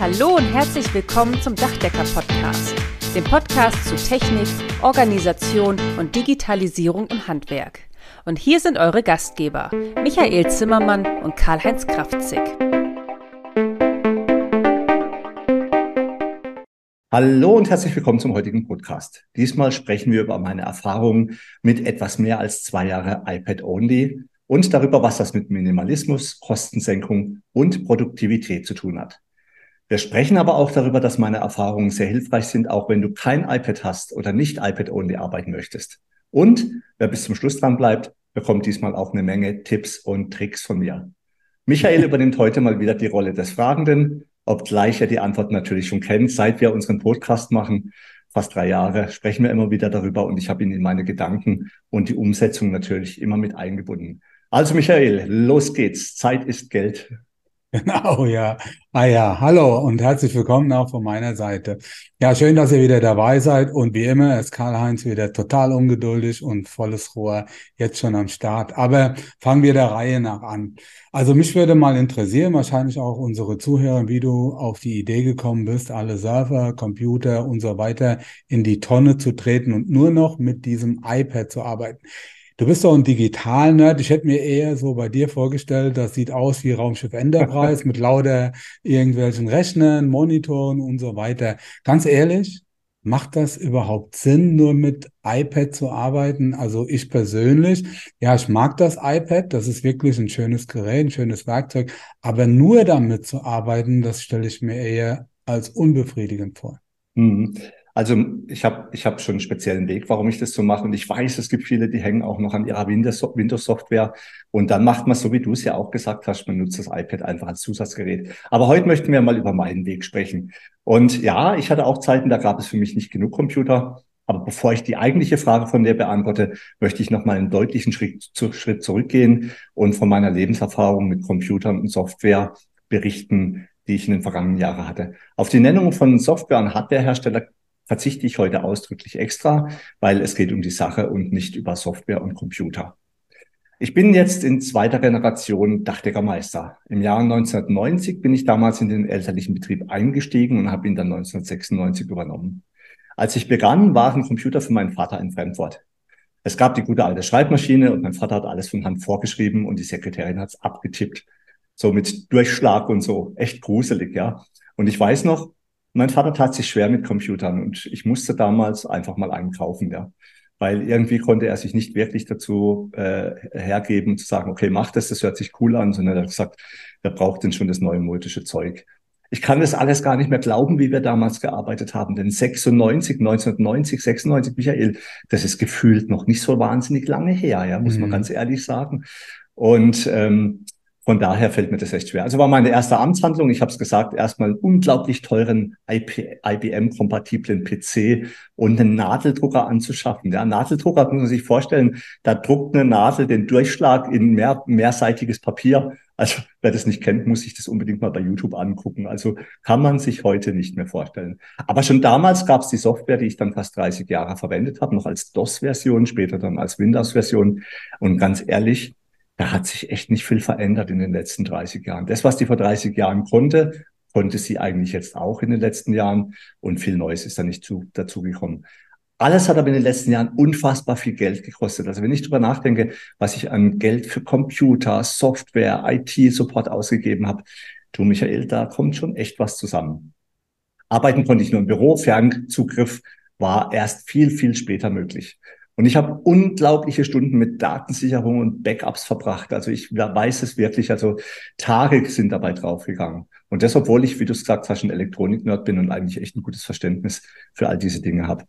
Hallo und herzlich willkommen zum Dachdecker Podcast, dem Podcast zu Technik, Organisation und Digitalisierung im Handwerk. Und hier sind eure Gastgeber, Michael Zimmermann und Karl-Heinz Kraftzig. Hallo und herzlich willkommen zum heutigen Podcast. Diesmal sprechen wir über meine Erfahrungen mit etwas mehr als zwei Jahre iPad Only und darüber, was das mit Minimalismus, Kostensenkung und Produktivität zu tun hat. Wir sprechen aber auch darüber, dass meine Erfahrungen sehr hilfreich sind, auch wenn du kein iPad hast oder nicht iPad-only arbeiten möchtest. Und wer bis zum Schluss dran bleibt, bekommt diesmal auch eine Menge Tipps und Tricks von mir. Michael übernimmt heute mal wieder die Rolle des Fragenden, obgleich er die Antwort natürlich schon kennt. Seit wir unseren Podcast machen, fast drei Jahre, sprechen wir immer wieder darüber und ich habe ihn in meine Gedanken und die Umsetzung natürlich immer mit eingebunden. Also Michael, los geht's. Zeit ist Geld. Genau, ja. Ah ja, hallo und herzlich willkommen auch von meiner Seite. Ja, schön, dass ihr wieder dabei seid und wie immer ist Karl-Heinz wieder total ungeduldig und volles Rohr jetzt schon am Start. Aber fangen wir der Reihe nach an. Also mich würde mal interessieren, wahrscheinlich auch unsere Zuhörer, wie du auf die Idee gekommen bist, alle Server, Computer und so weiter in die Tonne zu treten und nur noch mit diesem iPad zu arbeiten. Du bist doch ein Digital-Nerd. Ich hätte mir eher so bei dir vorgestellt, das sieht aus wie Raumschiff Enterprise mit lauter irgendwelchen Rechnern, Monitoren und so weiter. Ganz ehrlich, macht das überhaupt Sinn, nur mit iPad zu arbeiten? Also ich persönlich, ja, ich mag das iPad. Das ist wirklich ein schönes Gerät, ein schönes Werkzeug. Aber nur damit zu arbeiten, das stelle ich mir eher als unbefriedigend vor. Mhm. Also ich habe ich hab schon einen speziellen Weg, warum ich das so mache. Und ich weiß, es gibt viele, die hängen auch noch an ihrer Windows-Software. Und dann macht man so, wie du es ja auch gesagt hast, man nutzt das iPad einfach als Zusatzgerät. Aber heute möchten wir mal über meinen Weg sprechen. Und ja, ich hatte auch Zeiten, da gab es für mich nicht genug Computer. Aber bevor ich die eigentliche Frage von dir beantworte, möchte ich noch mal einen deutlichen Schritt zurückgehen und von meiner Lebenserfahrung mit Computern und Software berichten, die ich in den vergangenen Jahren hatte. Auf die Nennung von Software- und Hardwarehersteller verzichte ich heute ausdrücklich extra, weil es geht um die Sache und nicht über Software und Computer. Ich bin jetzt in zweiter Generation Dachdeckermeister. Im Jahr 1990 bin ich damals in den elterlichen Betrieb eingestiegen und habe ihn dann 1996 übernommen. Als ich begann, waren Computer für meinen Vater ein Fremdwort. Es gab die gute alte Schreibmaschine und mein Vater hat alles von Hand vorgeschrieben und die Sekretärin hat es abgetippt. So mit Durchschlag und so. Echt gruselig, ja. Und ich weiß noch, mein Vater tat sich schwer mit Computern und ich musste damals einfach mal einen kaufen, ja. Weil irgendwie konnte er sich nicht wirklich dazu äh, hergeben, zu sagen, okay, mach das, das hört sich cool an, sondern er hat gesagt, wer braucht denn schon das neue modische Zeug? Ich kann das alles gar nicht mehr glauben, wie wir damals gearbeitet haben. Denn 96, 1990, 96, Michael, das ist gefühlt noch nicht so wahnsinnig lange her, ja, muss mhm. man ganz ehrlich sagen. Und ähm, von daher fällt mir das echt schwer. Also war meine erste Amtshandlung, ich habe es gesagt, erstmal einen unglaublich teuren IBM-kompatiblen PC und einen Nadeldrucker anzuschaffen. Der Nadeldrucker muss man sich vorstellen, da druckt eine Nadel den Durchschlag in mehr, mehrseitiges Papier. Also wer das nicht kennt, muss sich das unbedingt mal bei YouTube angucken. Also kann man sich heute nicht mehr vorstellen. Aber schon damals gab es die Software, die ich dann fast 30 Jahre verwendet habe, noch als DOS-Version, später dann als Windows-Version. Und ganz ehrlich, da hat sich echt nicht viel verändert in den letzten 30 Jahren. Das, was die vor 30 Jahren konnte, konnte sie eigentlich jetzt auch in den letzten Jahren und viel Neues ist da nicht zu, dazu gekommen. Alles hat aber in den letzten Jahren unfassbar viel Geld gekostet. Also wenn ich drüber nachdenke, was ich an Geld für Computer, Software, IT-Support ausgegeben habe, du Michael, da kommt schon echt was zusammen. Arbeiten konnte ich nur im Büro, Fernzugriff war erst viel, viel später möglich. Und ich habe unglaubliche Stunden mit Datensicherung und Backups verbracht. Also ich weiß es wirklich, also Tage sind dabei draufgegangen. Und das, obwohl ich, wie du es gesagt hast, ein Elektronik-Nerd bin und eigentlich echt ein gutes Verständnis für all diese Dinge habe.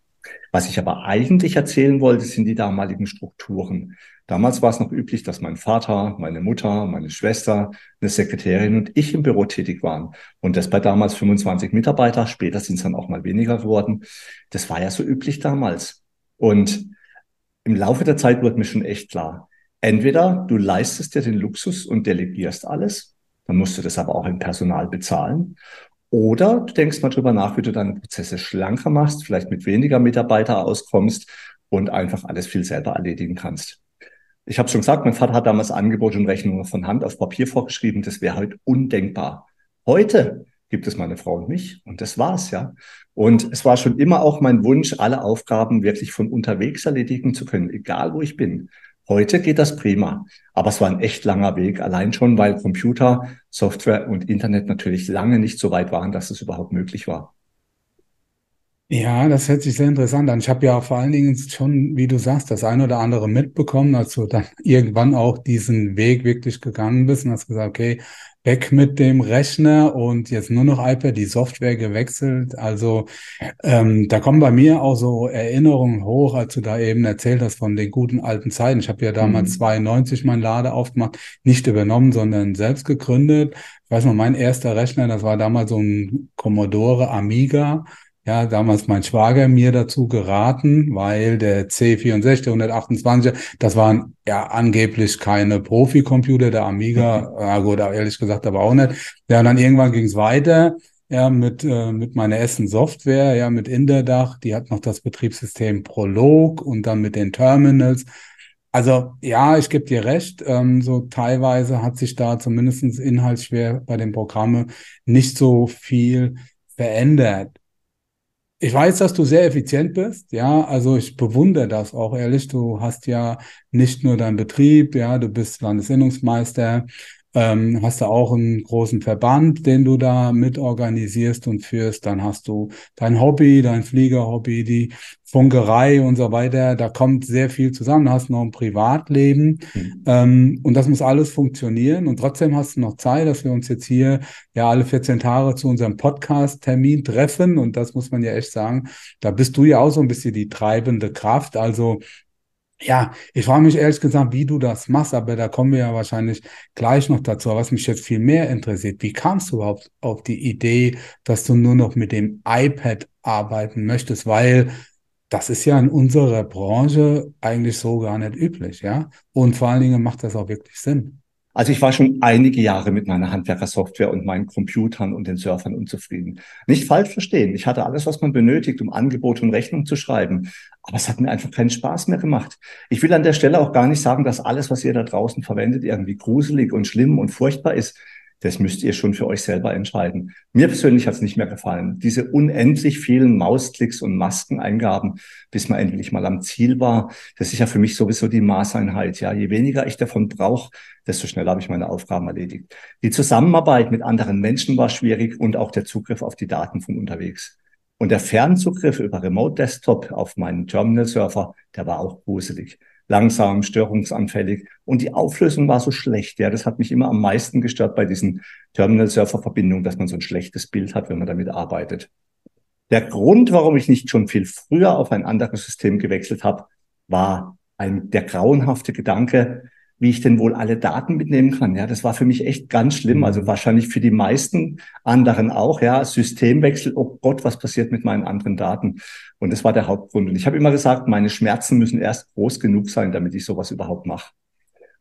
Was ich aber eigentlich erzählen wollte, sind die damaligen Strukturen. Damals war es noch üblich, dass mein Vater, meine Mutter, meine Schwester, eine Sekretärin und ich im Büro tätig waren. Und das bei damals 25 Mitarbeiter. Später sind es dann auch mal weniger geworden. Das war ja so üblich damals. Und im Laufe der Zeit wird mir schon echt klar, entweder du leistest dir den Luxus und delegierst alles, dann musst du das aber auch im Personal bezahlen, oder du denkst mal drüber nach, wie du deine Prozesse schlanker machst, vielleicht mit weniger Mitarbeiter auskommst und einfach alles viel selber erledigen kannst. Ich habe schon gesagt, mein Vater hat damals Angebote und Rechnungen von Hand auf Papier vorgeschrieben. Das wäre heute undenkbar. Heute gibt es meine Frau und mich und das war's, ja. Und es war schon immer auch mein Wunsch, alle Aufgaben wirklich von unterwegs erledigen zu können, egal wo ich bin. Heute geht das prima, aber es war ein echt langer Weg, allein schon, weil Computer, Software und Internet natürlich lange nicht so weit waren, dass es überhaupt möglich war. Ja, das hört sich sehr interessant an. Ich habe ja vor allen Dingen schon, wie du sagst, das ein oder andere mitbekommen, als du dann irgendwann auch diesen Weg wirklich gegangen bist und hast gesagt, okay, weg mit dem Rechner und jetzt nur noch iPad, die Software gewechselt. Also ähm, da kommen bei mir auch so Erinnerungen hoch, als du da eben erzählt hast von den guten alten Zeiten. Ich habe ja damals mhm. 92 mein Lade aufgemacht, nicht übernommen, sondern selbst gegründet. Ich weiß noch, mein erster Rechner, das war damals so ein Commodore Amiga ja, damals mein Schwager mir dazu geraten, weil der C64, 128, das waren ja angeblich keine Profi-Computer, der Amiga, mhm. ja gut, ehrlich gesagt aber auch nicht. Ja, und dann irgendwann ging es weiter, ja, mit, äh, mit meiner Essen Software, ja, mit Interdach, die hat noch das Betriebssystem Prolog und dann mit den Terminals. Also ja, ich gebe dir recht, ähm, so teilweise hat sich da zumindest inhaltsschwer bei den Programmen nicht so viel verändert. Ich weiß, dass du sehr effizient bist, ja, also ich bewundere das auch ehrlich. Du hast ja nicht nur deinen Betrieb, ja, du bist Landesinnungsmeister, ähm, hast du auch einen großen Verband, den du da mitorganisierst und führst. Dann hast du dein Hobby, dein Fliegerhobby, die Funkerei und so weiter. Da kommt sehr viel zusammen. Du hast noch ein Privatleben mhm. ähm, und das muss alles funktionieren. Und trotzdem hast du noch Zeit, dass wir uns jetzt hier ja alle 14 Tage zu unserem Podcast-Termin treffen. Und das muss man ja echt sagen. Da bist du ja auch so ein bisschen die treibende Kraft. Also ja, ich frage mich ehrlich gesagt, wie du das machst, aber da kommen wir ja wahrscheinlich gleich noch dazu. Was mich jetzt viel mehr interessiert, wie kamst du überhaupt auf die Idee, dass du nur noch mit dem iPad arbeiten möchtest? Weil das ist ja in unserer Branche eigentlich so gar nicht üblich, ja? Und vor allen Dingen macht das auch wirklich Sinn. Also ich war schon einige Jahre mit meiner Handwerkersoftware und meinen Computern und den Surfern unzufrieden. Nicht falsch verstehen. Ich hatte alles, was man benötigt, um Angebote und Rechnung zu schreiben. Aber es hat mir einfach keinen Spaß mehr gemacht. Ich will an der Stelle auch gar nicht sagen, dass alles, was ihr da draußen verwendet, irgendwie gruselig und schlimm und furchtbar ist. Das müsst ihr schon für euch selber entscheiden. Mir persönlich hat es nicht mehr gefallen. Diese unendlich vielen Mausklicks und Maskeneingaben, bis man endlich mal am Ziel war, das ist ja für mich sowieso die Maßeinheit. Ja, je weniger ich davon brauche, desto schneller habe ich meine Aufgaben erledigt. Die Zusammenarbeit mit anderen Menschen war schwierig und auch der Zugriff auf die Daten von unterwegs. Und der Fernzugriff über Remote Desktop auf meinen Terminal-Server, der war auch gruselig langsam, störungsanfällig und die Auflösung war so schlecht. Ja, das hat mich immer am meisten gestört bei diesen Terminal-Server-Verbindungen, dass man so ein schlechtes Bild hat, wenn man damit arbeitet. Der Grund, warum ich nicht schon viel früher auf ein anderes System gewechselt habe, war ein, der grauenhafte Gedanke, wie ich denn wohl alle Daten mitnehmen kann. Ja, das war für mich echt ganz schlimm. Also wahrscheinlich für die meisten anderen auch. Ja, Systemwechsel. Oh Gott, was passiert mit meinen anderen Daten? Und das war der Hauptgrund. Und ich habe immer gesagt, meine Schmerzen müssen erst groß genug sein, damit ich sowas überhaupt mache.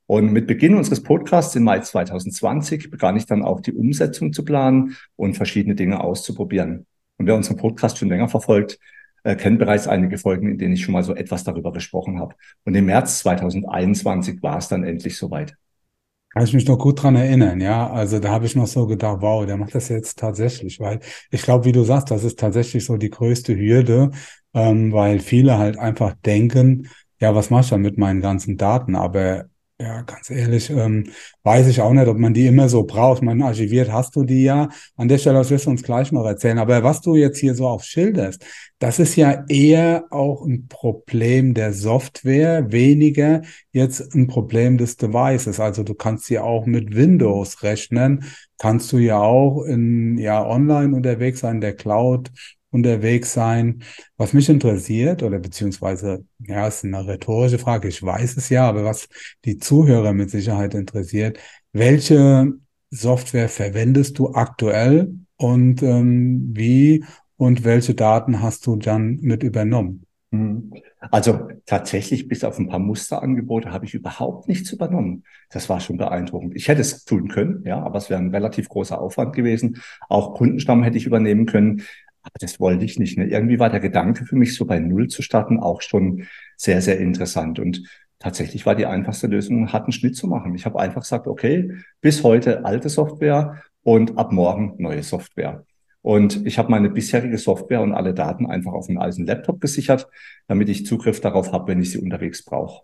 Und mit Beginn unseres Podcasts im Mai 2020 begann ich dann auch die Umsetzung zu planen und verschiedene Dinge auszuprobieren. Und wer unseren Podcast schon länger verfolgt, äh, kennt bereits einige Folgen, in denen ich schon mal so etwas darüber gesprochen habe. Und im März 2021 war es dann endlich soweit. Kann ich mich noch gut dran erinnern, ja. Also da habe ich noch so gedacht, wow, der macht das jetzt tatsächlich, weil ich glaube, wie du sagst, das ist tatsächlich so die größte Hürde, ähm, weil viele halt einfach denken, ja, was machst du dann mit meinen ganzen Daten? Aber ja, ganz ehrlich, ähm, weiß ich auch nicht, ob man die immer so braucht. Man archiviert hast du die ja. An der Stelle, das wirst du uns gleich noch erzählen. Aber was du jetzt hier so auch schilderst, das ist ja eher auch ein Problem der Software, weniger jetzt ein Problem des Devices. Also du kannst ja auch mit Windows rechnen, kannst du ja auch in, ja, online unterwegs sein, der Cloud unterwegs sein. Was mich interessiert, oder beziehungsweise, ja, ist eine rhetorische Frage, ich weiß es ja, aber was die Zuhörer mit Sicherheit interessiert, welche Software verwendest du aktuell und ähm, wie und welche Daten hast du dann mit übernommen? Mhm. Also tatsächlich bis auf ein paar Musterangebote habe ich überhaupt nichts übernommen. Das war schon beeindruckend. Ich hätte es tun können, ja, aber es wäre ein relativ großer Aufwand gewesen. Auch Kundenstamm hätte ich übernehmen können. Aber das wollte ich nicht. Ne? Irgendwie war der Gedanke für mich, so bei Null zu starten, auch schon sehr, sehr interessant. Und tatsächlich war die einfachste Lösung, einen harten Schnitt zu machen. Ich habe einfach gesagt, okay, bis heute alte Software und ab morgen neue Software. Und ich habe meine bisherige Software und alle Daten einfach auf einen alten Laptop gesichert, damit ich Zugriff darauf habe, wenn ich sie unterwegs brauche.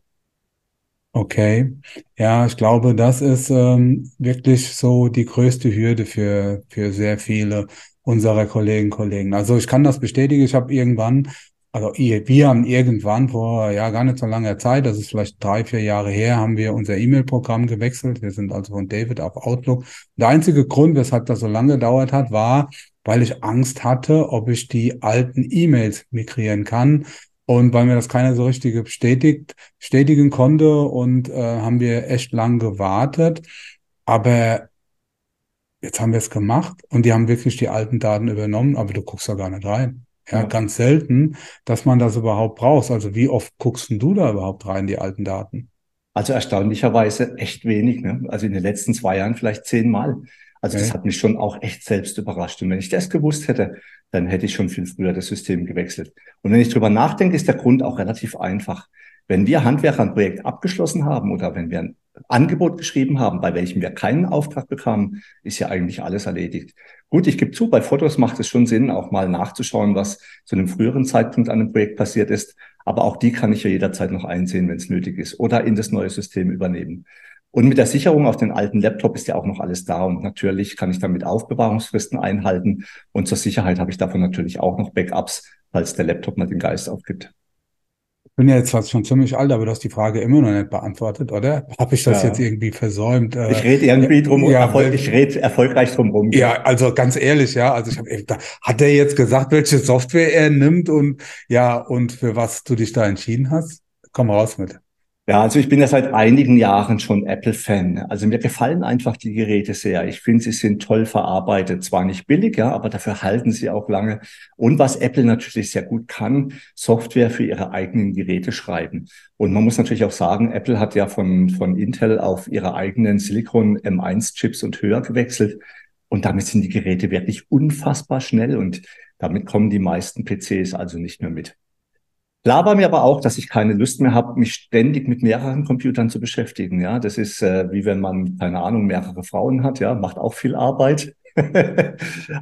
Okay, ja, ich glaube, das ist ähm, wirklich so die größte Hürde für, für sehr viele unserer Kollegen, Kollegen. Also ich kann das bestätigen, ich habe irgendwann, also wir haben irgendwann vor ja gar nicht so langer Zeit, das ist vielleicht drei, vier Jahre her, haben wir unser E-Mail-Programm gewechselt. Wir sind also von David auf Outlook. Der einzige Grund, weshalb das so lange gedauert hat, war, weil ich Angst hatte, ob ich die alten E-Mails migrieren kann. Und weil mir das keiner so richtig bestätigt, bestätigen konnte und äh, haben wir echt lang gewartet. Aber jetzt haben wir es gemacht und die haben wirklich die alten Daten übernommen, aber du guckst da gar nicht rein. Ja, ja. ganz selten, dass man das überhaupt braucht. Also wie oft guckst du da überhaupt rein, die alten Daten? Also erstaunlicherweise echt wenig. Ne? Also in den letzten zwei Jahren vielleicht zehnmal. Also okay. das hat mich schon auch echt selbst überrascht. Und wenn ich das gewusst hätte, dann hätte ich schon viel früher das System gewechselt. Und wenn ich drüber nachdenke, ist der Grund auch relativ einfach. Wenn wir Handwerker ein Projekt abgeschlossen haben oder wenn wir ein Angebot geschrieben haben, bei welchem wir keinen Auftrag bekamen, ist ja eigentlich alles erledigt. Gut, ich gebe zu, bei Fotos macht es schon Sinn, auch mal nachzuschauen, was zu einem früheren Zeitpunkt an einem Projekt passiert ist. Aber auch die kann ich ja jederzeit noch einsehen, wenn es nötig ist oder in das neue System übernehmen. Und mit der Sicherung auf den alten Laptop ist ja auch noch alles da. Und natürlich kann ich damit Aufbewahrungsfristen einhalten. Und zur Sicherheit habe ich davon natürlich auch noch Backups, falls der Laptop mal den Geist aufgibt. Ich bin ja jetzt fast schon ziemlich alt, aber du hast die Frage immer noch nicht beantwortet, oder? Habe ich das ja. jetzt irgendwie versäumt? Ich rede irgendwie drum, ja, Erfolg, ich rede erfolgreich drum rum. Ja, also ganz ehrlich, ja, also ich habe, hat er jetzt gesagt, welche Software er nimmt und ja und für was du dich da entschieden hast? Komm raus mit. Ja, also ich bin ja seit einigen Jahren schon Apple-Fan. Also mir gefallen einfach die Geräte sehr. Ich finde, sie sind toll verarbeitet. Zwar nicht billig, ja, aber dafür halten sie auch lange. Und was Apple natürlich sehr gut kann, Software für ihre eigenen Geräte schreiben. Und man muss natürlich auch sagen, Apple hat ja von, von Intel auf ihre eigenen Silicon M1-Chips und höher gewechselt. Und damit sind die Geräte wirklich unfassbar schnell und damit kommen die meisten PCs also nicht mehr mit. War mir aber auch, dass ich keine Lust mehr habe, mich ständig mit mehreren Computern zu beschäftigen. Ja, das ist äh, wie wenn man keine Ahnung mehrere Frauen hat. Ja, macht auch viel Arbeit.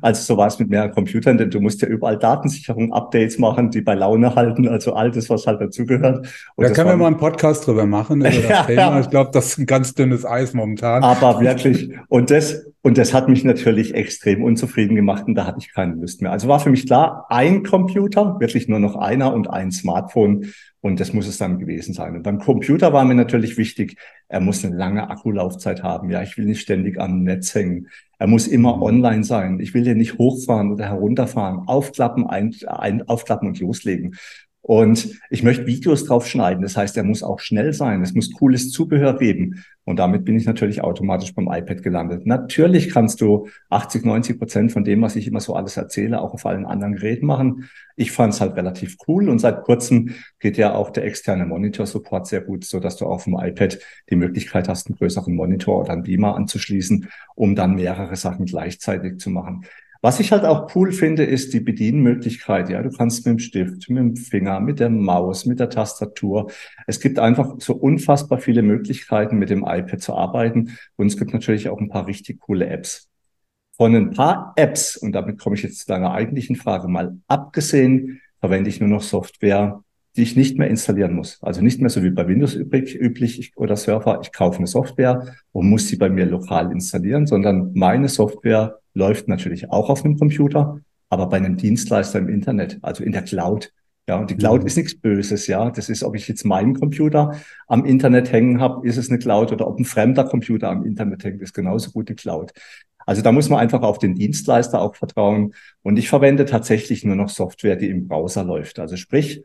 also so war es mit mehreren Computern, denn du musst ja überall Datensicherung, Updates machen, die bei Laune halten, also all das, was halt dazugehört. Da können wir mal einen Podcast drüber machen über das Thema. Ich glaube, das ist ein ganz dünnes Eis momentan. Aber wirklich. Und das, und das hat mich natürlich extrem unzufrieden gemacht und da hatte ich keine Lust mehr. Also war für mich klar, ein Computer, wirklich nur noch einer und ein Smartphone und das muss es dann gewesen sein. Und beim Computer war mir natürlich wichtig, er muss eine lange Akkulaufzeit haben. Ja, ich will nicht ständig am Netz hängen. Er muss immer mhm. online sein. Ich will den nicht hochfahren oder herunterfahren, aufklappen, ein, ein, aufklappen und loslegen. Und ich möchte Videos drauf schneiden. Das heißt, er muss auch schnell sein. Es muss cooles Zubehör geben. Und damit bin ich natürlich automatisch beim iPad gelandet. Natürlich kannst du 80, 90 Prozent von dem, was ich immer so alles erzähle, auch auf allen anderen Geräten machen. Ich fand es halt relativ cool. Und seit kurzem geht ja auch der externe Monitor-Support sehr gut, so dass du auf dem iPad die Möglichkeit hast, einen größeren Monitor oder einen Beamer anzuschließen, um dann mehrere Sachen gleichzeitig zu machen. Was ich halt auch cool finde, ist die Bedienmöglichkeit. Ja, du kannst mit dem Stift, mit dem Finger, mit der Maus, mit der Tastatur. Es gibt einfach so unfassbar viele Möglichkeiten, mit dem iPad zu arbeiten. Und es gibt natürlich auch ein paar richtig coole Apps. Von ein paar Apps, und damit komme ich jetzt zu deiner eigentlichen Frage mal abgesehen, verwende ich nur noch Software, die ich nicht mehr installieren muss. Also nicht mehr so wie bei Windows übrig, üblich ich, oder Surfer, ich kaufe eine Software und muss sie bei mir lokal installieren, sondern meine Software läuft natürlich auch auf einem Computer, aber bei einem Dienstleister im Internet, also in der Cloud. Ja, und die Cloud mhm. ist nichts Böses, ja. Das ist, ob ich jetzt meinen Computer am Internet hängen habe, ist es eine Cloud oder ob ein fremder Computer am Internet hängt, ist genauso gut die Cloud. Also da muss man einfach auf den Dienstleister auch vertrauen. Und ich verwende tatsächlich nur noch Software, die im Browser läuft. Also sprich,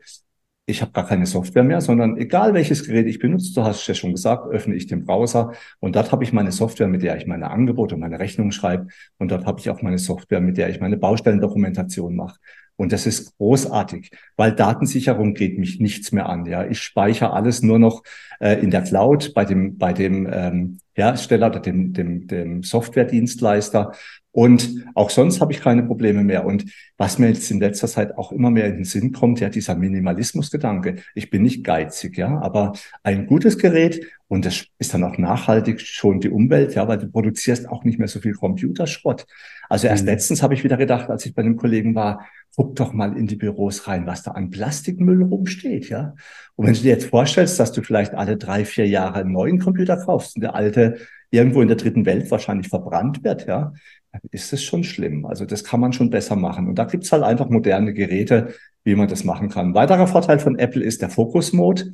ich habe gar keine Software mehr, sondern egal welches Gerät ich benutze, du hast es ja schon gesagt, öffne ich den Browser und dort habe ich meine Software, mit der ich meine Angebote und meine Rechnungen schreibe und dort habe ich auch meine Software, mit der ich meine Baustellendokumentation mache. Und das ist großartig, weil Datensicherung geht mich nichts mehr an. Ja, ich speichere alles nur noch äh, in der Cloud bei dem bei dem ähm, Hersteller oder dem dem dem Softwaredienstleister Und auch sonst habe ich keine Probleme mehr. Und was mir jetzt in letzter Zeit auch immer mehr in den Sinn kommt, ja, dieser Minimalismusgedanke. Ich bin nicht geizig, ja, aber ein gutes Gerät und das ist dann auch nachhaltig schon die Umwelt, ja, weil du produzierst auch nicht mehr so viel Computerschrott. Also erst mhm. letztens habe ich wieder gedacht, als ich bei einem Kollegen war, guck doch mal in die Büros rein, was da an Plastikmüll rumsteht, ja. Und wenn du dir jetzt vorstellst, dass du vielleicht alle drei, vier Jahre einen neuen Computer kaufst und der alte irgendwo in der dritten Welt wahrscheinlich verbrannt wird, ja, dann ist es schon schlimm. Also das kann man schon besser machen. Und da gibt's halt einfach moderne Geräte, wie man das machen kann. weiterer Vorteil von Apple ist der Fokus-Mode.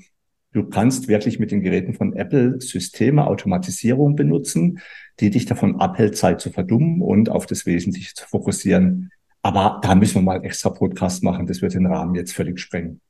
Du kannst wirklich mit den Geräten von Apple Systeme, Automatisierung benutzen, die dich davon abhält, Zeit zu verdummen und auf das Wesentliche zu fokussieren. Aber da müssen wir mal extra Podcast machen. Das wird den Rahmen jetzt völlig sprengen.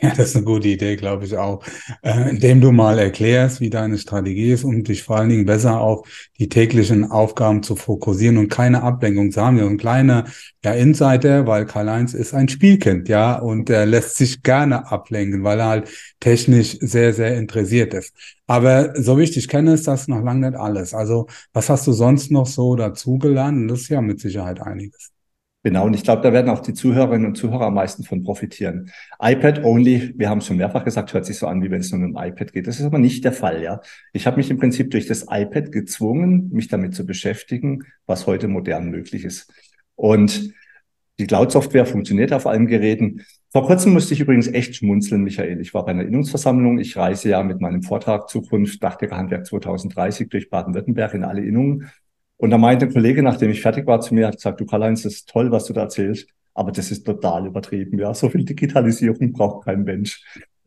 Ja, das ist eine gute Idee, glaube ich auch. Äh, indem du mal erklärst, wie deine Strategie ist, um dich vor allen Dingen besser auf die täglichen Aufgaben zu fokussieren und keine Ablenkung zu haben. Ja, ein kleiner ja, Insider, weil Karl-Heinz ist ein Spielkind, ja, und er lässt sich gerne ablenken, weil er halt technisch sehr, sehr interessiert ist. Aber so wie ich dich kenne, ist das noch lange nicht alles. Also, was hast du sonst noch so dazugelernt? Und das ist ja mit Sicherheit einiges. Genau, und ich glaube, da werden auch die Zuhörerinnen und Zuhörer am meisten von profitieren. iPad only, wir haben es schon mehrfach gesagt, hört sich so an, wie wenn es nur um iPad geht. Das ist aber nicht der Fall, ja. Ich habe mich im Prinzip durch das iPad gezwungen, mich damit zu beschäftigen, was heute modern möglich ist. Und die Cloud-Software funktioniert auf allen Geräten. Vor kurzem musste ich übrigens echt schmunzeln, Michael. Ich war bei einer Innungsversammlung. Ich reise ja mit meinem Vortrag Zukunft Dachdecker 2030 durch Baden-Württemberg in alle Innungen. Und da meinte ein Kollege, nachdem ich fertig war, zu mir, hat gesagt, du Karl-Heinz, das ist toll, was du da erzählst, aber das ist total übertrieben. Ja, so viel Digitalisierung braucht kein Mensch.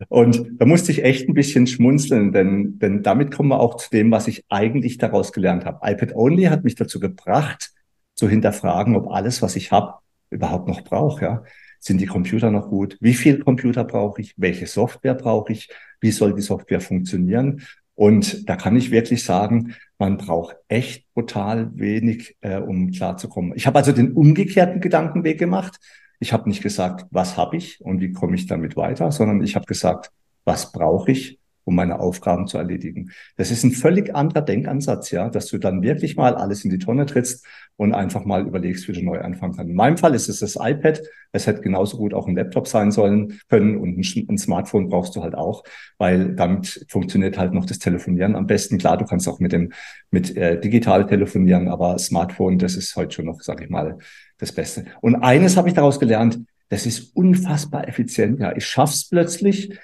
Und da musste ich echt ein bisschen schmunzeln, denn, denn damit kommen wir auch zu dem, was ich eigentlich daraus gelernt habe. iPad Only hat mich dazu gebracht, zu hinterfragen, ob alles, was ich habe, überhaupt noch brauche. Ja? Sind die Computer noch gut? Wie viel Computer brauche ich? Welche Software brauche ich? Wie soll die Software funktionieren? Und da kann ich wirklich sagen, man braucht echt brutal wenig, äh, um klarzukommen. Ich habe also den umgekehrten Gedankenweg gemacht. Ich habe nicht gesagt, was habe ich und wie komme ich damit weiter, sondern ich habe gesagt, was brauche ich um meine Aufgaben zu erledigen. Das ist ein völlig anderer Denkansatz, ja, dass du dann wirklich mal alles in die Tonne trittst und einfach mal überlegst, wie du neu anfangen kannst. In meinem Fall ist es das iPad. Es hätte genauso gut auch ein Laptop sein sollen können und ein, ein Smartphone brauchst du halt auch, weil damit funktioniert halt noch das Telefonieren am besten. Klar, du kannst auch mit dem mit äh, digital telefonieren, aber Smartphone, das ist heute schon noch, sage ich mal, das Beste. Und eines habe ich daraus gelernt: Das ist unfassbar effizient. Ja, ich schaff's plötzlich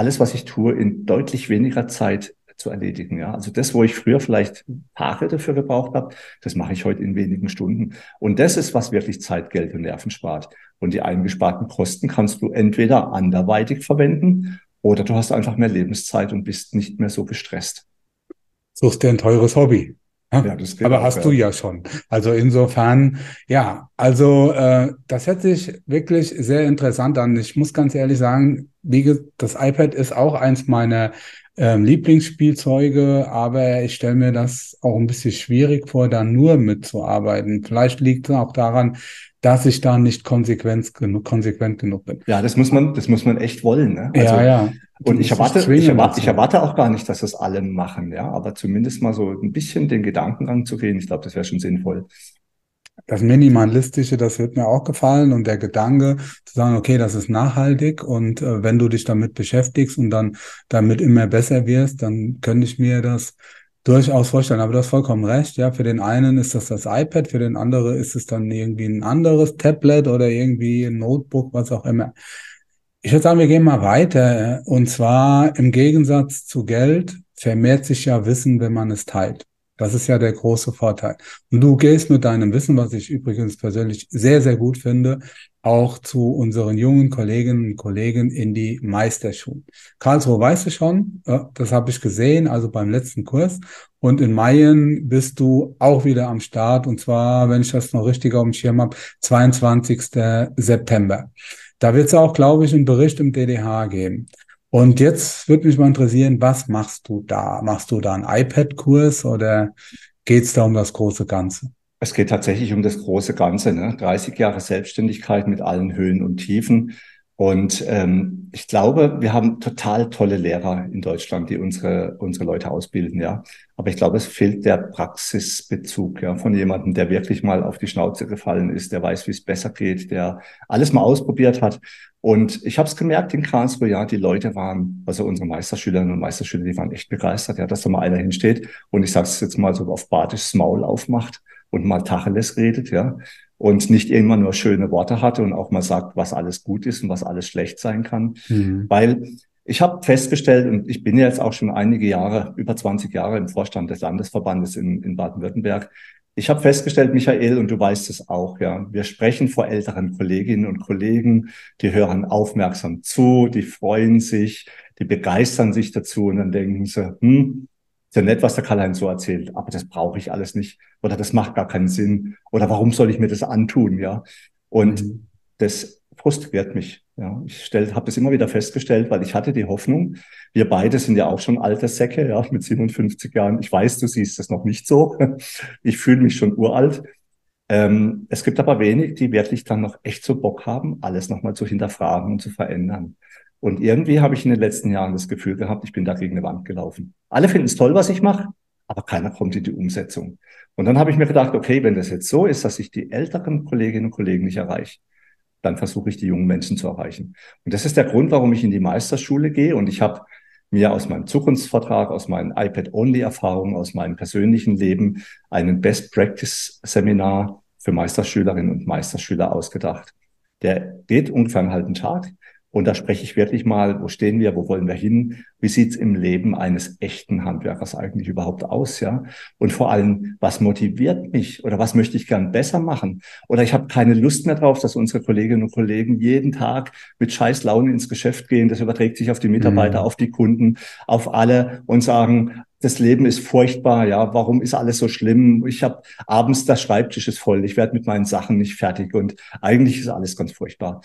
alles, was ich tue, in deutlich weniger Zeit zu erledigen. Ja, also das, wo ich früher vielleicht Tage dafür gebraucht habe, das mache ich heute in wenigen Stunden. Und das ist, was wirklich Zeit, Geld und Nerven spart. Und die eingesparten Kosten kannst du entweder anderweitig verwenden oder du hast einfach mehr Lebenszeit und bist nicht mehr so gestresst. Suchst dir ein teures Hobby. Ja, das geht Aber hast du ja schon. Also insofern, ja, also äh, das hört sich wirklich sehr interessant an. Ich muss ganz ehrlich sagen, wie das iPad ist auch eins meiner ähm, Lieblingsspielzeuge, aber ich stelle mir das auch ein bisschen schwierig vor, da nur mitzuarbeiten. Vielleicht liegt es auch daran, dass ich da nicht konsequent genug, konsequent genug bin. Ja, das muss man, das muss man echt wollen. Ne? Also, ja, ja. Und ich erwarte, ich erwarte, ich erwarte auch gar nicht, dass das alle machen, ja, aber zumindest mal so ein bisschen den Gedankengang zu gehen, ich glaube, das wäre schon sinnvoll. Das Minimalistische, das wird mir auch gefallen und der Gedanke zu sagen, okay, das ist nachhaltig und äh, wenn du dich damit beschäftigst und dann damit immer besser wirst, dann könnte ich mir das durchaus vorstellen. Aber du hast vollkommen recht. Ja, für den einen ist das das iPad, für den anderen ist es dann irgendwie ein anderes Tablet oder irgendwie ein Notebook, was auch immer. Ich würde sagen, wir gehen mal weiter. Und zwar im Gegensatz zu Geld vermehrt sich ja Wissen, wenn man es teilt. Das ist ja der große Vorteil. Und du gehst mit deinem Wissen, was ich übrigens persönlich sehr, sehr gut finde, auch zu unseren jungen Kolleginnen und Kollegen in die Meisterschulen. Karlsruhe weißt du schon, das habe ich gesehen, also beim letzten Kurs. Und in Mayen bist du auch wieder am Start. Und zwar, wenn ich das noch richtig auf dem Schirm habe, 22. September. Da wird es auch, glaube ich, einen Bericht im DDH geben. Und jetzt würde mich mal interessieren, was machst du da? Machst du da einen iPad-Kurs oder geht es da um das große Ganze? Es geht tatsächlich um das große Ganze. Ne? 30 Jahre Selbstständigkeit mit allen Höhen und Tiefen. Und ähm, ich glaube, wir haben total tolle Lehrer in Deutschland, die unsere, unsere Leute ausbilden, ja. Aber ich glaube, es fehlt der Praxisbezug, ja, von jemandem, der wirklich mal auf die Schnauze gefallen ist, der weiß, wie es besser geht, der alles mal ausprobiert hat. Und ich habe es gemerkt in Karlsruhe, ja, die Leute waren, also unsere Meisterschülerinnen und Meisterschüler, die waren echt begeistert, ja, dass da mal einer hinsteht und ich sage es jetzt mal so auf badisches Maul aufmacht und mal Tacheles redet, ja und nicht immer nur schöne Worte hatte und auch mal sagt, was alles gut ist und was alles schlecht sein kann. Mhm. Weil ich habe festgestellt, und ich bin jetzt auch schon einige Jahre, über 20 Jahre im Vorstand des Landesverbandes in, in Baden-Württemberg. Ich habe festgestellt, Michael, und du weißt es auch, ja, wir sprechen vor älteren Kolleginnen und Kollegen, die hören aufmerksam zu, die freuen sich, die begeistern sich dazu und dann denken sie, hm, ist ja nett, was der Karl-Heinz so erzählt, aber das brauche ich alles nicht. Oder das macht gar keinen Sinn. Oder warum soll ich mir das antun? Ja. Und mhm. das frustriert mich. Ja. Ich habe das immer wieder festgestellt, weil ich hatte die Hoffnung, wir beide sind ja auch schon alte Säcke, ja, mit 57 Jahren. Ich weiß, du siehst das noch nicht so. Ich fühle mich schon uralt. Ähm, es gibt aber wenig, die wirklich dann noch echt so Bock haben, alles nochmal zu hinterfragen und zu verändern. Und irgendwie habe ich in den letzten Jahren das Gefühl gehabt, ich bin da gegen eine Wand gelaufen. Alle finden es toll, was ich mache, aber keiner kommt in die Umsetzung. Und dann habe ich mir gedacht, okay, wenn das jetzt so ist, dass ich die älteren Kolleginnen und Kollegen nicht erreiche, dann versuche ich die jungen Menschen zu erreichen. Und das ist der Grund, warum ich in die Meisterschule gehe. Und ich habe mir aus meinem Zukunftsvertrag, aus meinen iPad-Only-Erfahrungen, aus meinem persönlichen Leben einen Best-Practice-Seminar für Meisterschülerinnen und Meisterschüler ausgedacht. Der geht ungefähr einen halben Tag. Und da spreche ich wirklich mal, wo stehen wir, wo wollen wir hin? Wie sieht's im Leben eines echten Handwerkers eigentlich überhaupt aus, ja? Und vor allem, was motiviert mich oder was möchte ich gern besser machen? Oder ich habe keine Lust mehr drauf, dass unsere Kolleginnen und Kollegen jeden Tag mit scheiß Laune ins Geschäft gehen. Das überträgt sich auf die Mitarbeiter, mhm. auf die Kunden, auf alle und sagen, das Leben ist furchtbar, ja, warum ist alles so schlimm? Ich habe abends, der Schreibtisch ist voll, ich werde mit meinen Sachen nicht fertig und eigentlich ist alles ganz furchtbar.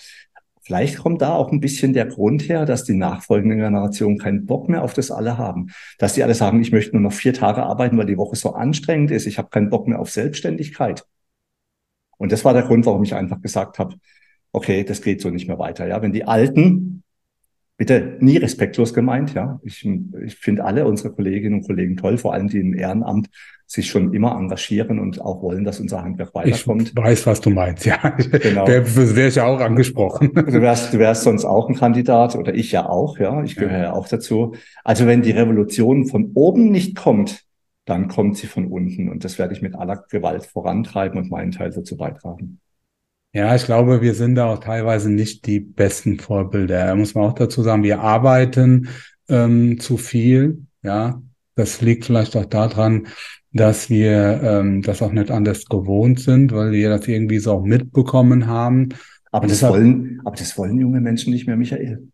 Vielleicht kommt da auch ein bisschen der Grund her, dass die nachfolgenden Generationen keinen Bock mehr auf das alle haben. Dass die alle sagen, ich möchte nur noch vier Tage arbeiten, weil die Woche so anstrengend ist. Ich habe keinen Bock mehr auf Selbstständigkeit. Und das war der Grund, warum ich einfach gesagt habe, okay, das geht so nicht mehr weiter. Ja, wenn die Alten bitte nie respektlos gemeint, ja. Ich, ich finde alle unsere Kolleginnen und Kollegen toll, vor allem die im Ehrenamt sich schon immer engagieren und auch wollen, dass unser Handwerk weiterkommt. Ich weiß, was du meinst, ja. Genau. Wäre wär ich ja auch angesprochen. Du wärst, du wärst sonst auch ein Kandidat oder ich ja auch, ja. Ich gehöre ja. ja auch dazu. Also wenn die Revolution von oben nicht kommt, dann kommt sie von unten. Und das werde ich mit aller Gewalt vorantreiben und meinen Teil dazu beitragen. Ja, ich glaube, wir sind da auch teilweise nicht die besten Vorbilder. Da muss man auch dazu sagen, wir arbeiten ähm, zu viel. Ja, das liegt vielleicht auch daran, dass wir ähm, das auch nicht anders gewohnt sind, weil wir das irgendwie so auch mitbekommen haben. Aber das, wollen, aber das wollen junge Menschen nicht mehr, Michael.